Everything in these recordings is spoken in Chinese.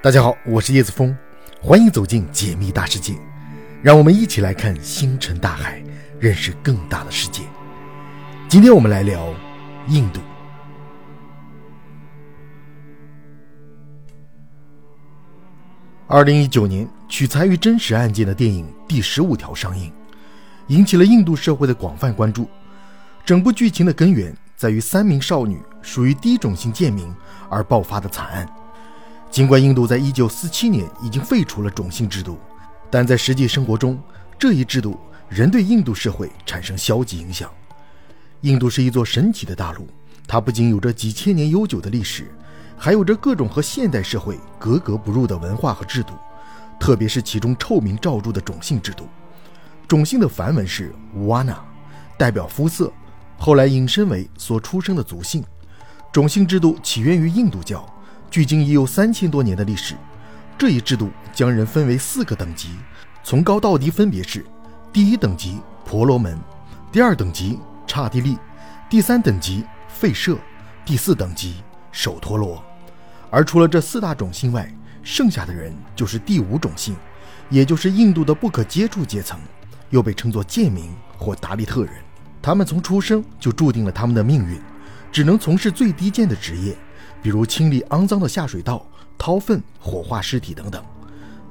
大家好，我是叶子峰，欢迎走进解密大世界，让我们一起来看星辰大海，认识更大的世界。今天我们来聊印度。二零一九年，取材于真实案件的电影《第十五条》上映，引起了印度社会的广泛关注。整部剧情的根源在于三名少女属于低种姓贱民而爆发的惨案。尽管印度在一九四七年已经废除了种姓制度，但在实际生活中，这一制度仍对印度社会产生消极影响。印度是一座神奇的大陆，它不仅有着几千年悠久的历史，还有着各种和现代社会格格不入的文化和制度，特别是其中臭名昭著的种姓制度。种姓的梵文是 wana，代表肤色，后来引申为所出生的族姓。种姓制度起源于印度教。距今已有三千多年的历史。这一制度将人分为四个等级，从高到低分别是：第一等级婆罗门，第二等级刹帝利，第三等级吠舍，第四等级首陀罗。而除了这四大种姓外，剩下的人就是第五种姓，也就是印度的不可接触阶层，又被称作贱民或达利特人。他们从出生就注定了他们的命运，只能从事最低贱的职业。比如清理肮脏的下水道、掏粪、火化尸体等等。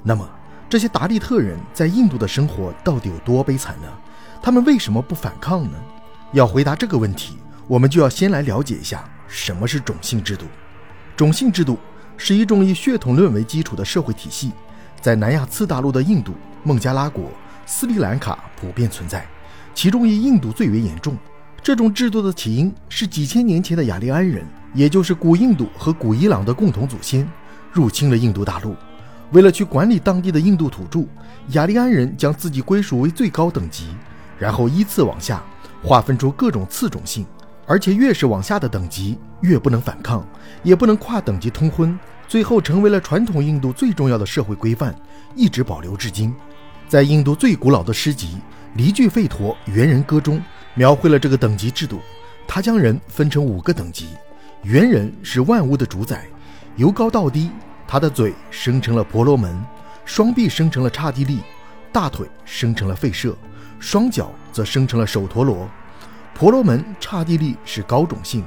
那么，这些达利特人在印度的生活到底有多悲惨呢？他们为什么不反抗呢？要回答这个问题，我们就要先来了解一下什么是种姓制度。种姓制度是一种以血统论为基础的社会体系，在南亚次大陆的印度、孟加拉国、斯里兰卡普遍存在，其中以印度最为严重。这种制度的起因是几千年前的雅利安人。也就是古印度和古伊朗的共同祖先入侵了印度大陆，为了去管理当地的印度土著，雅利安人将自己归属为最高等级，然后依次往下划分出各种次种姓，而且越是往下的等级越不能反抗，也不能跨等级通婚，最后成为了传统印度最重要的社会规范，一直保留至今。在印度最古老的诗集《离句吠陀猿人歌》中，描绘了这个等级制度，他将人分成五个等级。猿人是万物的主宰，由高到低，他的嘴生成了婆罗门，双臂生成了刹帝利，大腿生成了吠舍，双脚则生成了首陀罗。婆罗门、刹帝利是高种姓，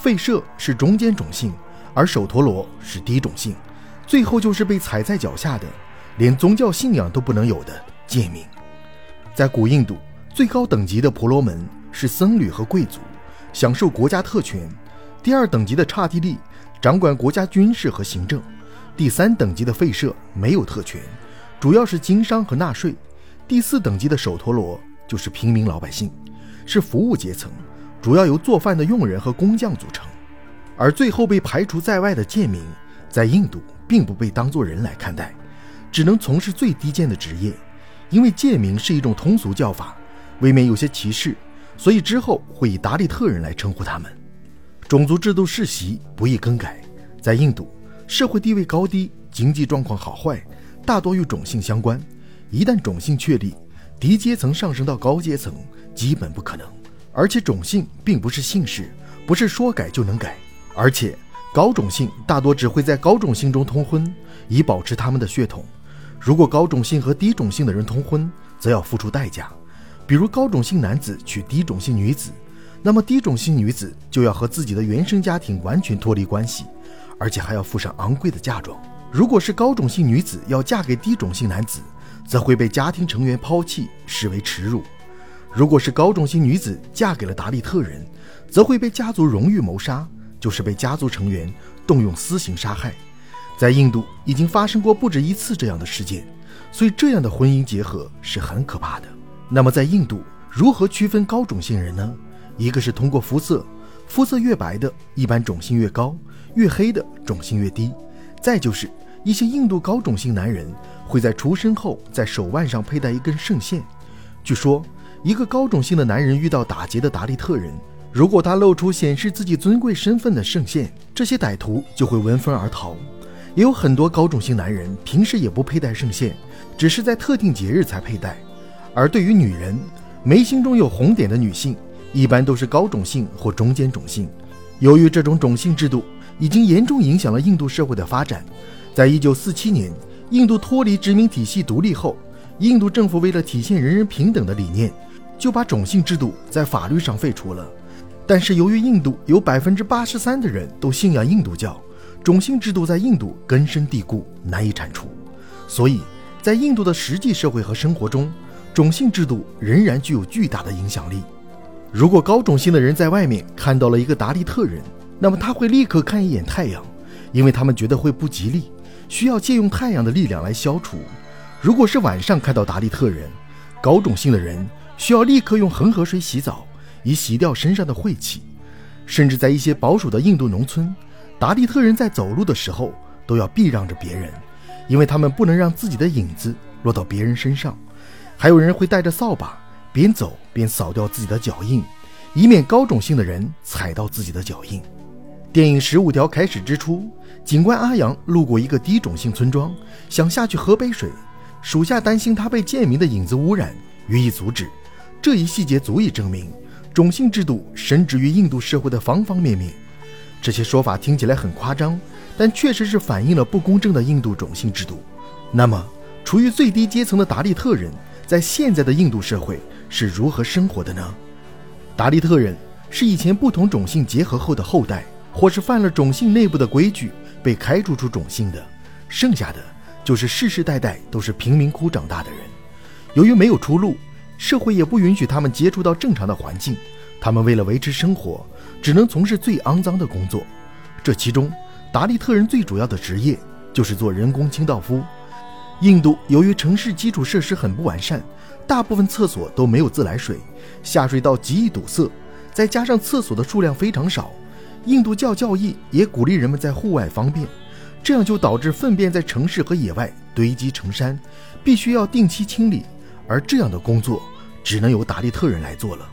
吠舍是中间种姓，而首陀罗是低种姓。最后就是被踩在脚下的，连宗教信仰都不能有的贱民。在古印度，最高等级的婆罗门是僧侣和贵族，享受国家特权。第二等级的刹帝利掌管国家军事和行政，第三等级的吠舍没有特权，主要是经商和纳税。第四等级的首陀罗就是平民老百姓，是服务阶层，主要由做饭的佣人和工匠组成。而最后被排除在外的贱民，在印度并不被当作人来看待，只能从事最低贱的职业。因为贱民是一种通俗叫法，未免有些歧视，所以之后会以达利特人来称呼他们。种族制度世袭不易更改，在印度，社会地位高低、经济状况好坏，大多与种姓相关。一旦种姓确立，低阶层上升到高阶层基本不可能。而且种姓并不是姓氏，不是说改就能改。而且高种姓大多只会在高种姓中通婚，以保持他们的血统。如果高种姓和低种姓的人通婚，则要付出代价，比如高种姓男子娶低种姓女子。那么低种姓女子就要和自己的原生家庭完全脱离关系，而且还要付上昂贵的嫁妆。如果是高种姓女子要嫁给低种姓男子，则会被家庭成员抛弃，视为耻辱；如果是高种姓女子嫁给了达利特人，则会被家族荣誉谋杀，就是被家族成员动用私刑杀害。在印度已经发生过不止一次这样的事件，所以这样的婚姻结合是很可怕的。那么在印度如何区分高种姓人呢？一个是通过肤色，肤色越白的，一般种姓越高；越黑的，种姓越低。再就是一些印度高种姓男人会在出生后在手腕上佩戴一根圣线。据说，一个高种姓的男人遇到打劫的达利特人，如果他露出显示自己尊贵身份的圣线，这些歹徒就会闻风而逃。也有很多高种姓男人平时也不佩戴圣线，只是在特定节日才佩戴。而对于女人，眉心中有红点的女性。一般都是高种姓或中间种姓。由于这种种姓制度已经严重影响了印度社会的发展，在一九四七年，印度脱离殖民体系独立后，印度政府为了体现人人平等的理念，就把种姓制度在法律上废除了。但是由于印度有百分之八十三的人都信仰印度教，种姓制度在印度根深蒂固，难以铲除，所以在印度的实际社会和生活中，种姓制度仍然具有巨大的影响力。如果高种姓的人在外面看到了一个达利特人，那么他会立刻看一眼太阳，因为他们觉得会不吉利，需要借用太阳的力量来消除。如果是晚上看到达利特人，高种姓的人需要立刻用恒河水洗澡，以洗掉身上的晦气。甚至在一些保守的印度农村，达利特人在走路的时候都要避让着别人，因为他们不能让自己的影子落到别人身上。还有人会带着扫把。边走边扫掉自己的脚印，以免高种姓的人踩到自己的脚印。电影《十五条》开始之初，警官阿阳路过一个低种姓村庄，想下去喝杯水，属下担心他被贱民的影子污染，予以阻止。这一细节足以证明，种姓制度深植于印度社会的方方面面。这些说法听起来很夸张，但确实是反映了不公正的印度种姓制度。那么，处于最低阶层的达利特人，在现在的印度社会，是如何生活的呢？达利特人是以前不同种姓结合后的后代，或是犯了种姓内部的规矩被开除出种姓的，剩下的就是世世代代都是贫民窟长大的人。由于没有出路，社会也不允许他们接触到正常的环境，他们为了维持生活，只能从事最肮脏的工作。这其中，达利特人最主要的职业就是做人工清道夫。印度由于城市基础设施很不完善。大部分厕所都没有自来水，下水道极易堵塞，再加上厕所的数量非常少，印度教教义也鼓励人们在户外方便，这样就导致粪便在城市和野外堆积成山，必须要定期清理，而这样的工作只能由达利特人来做了。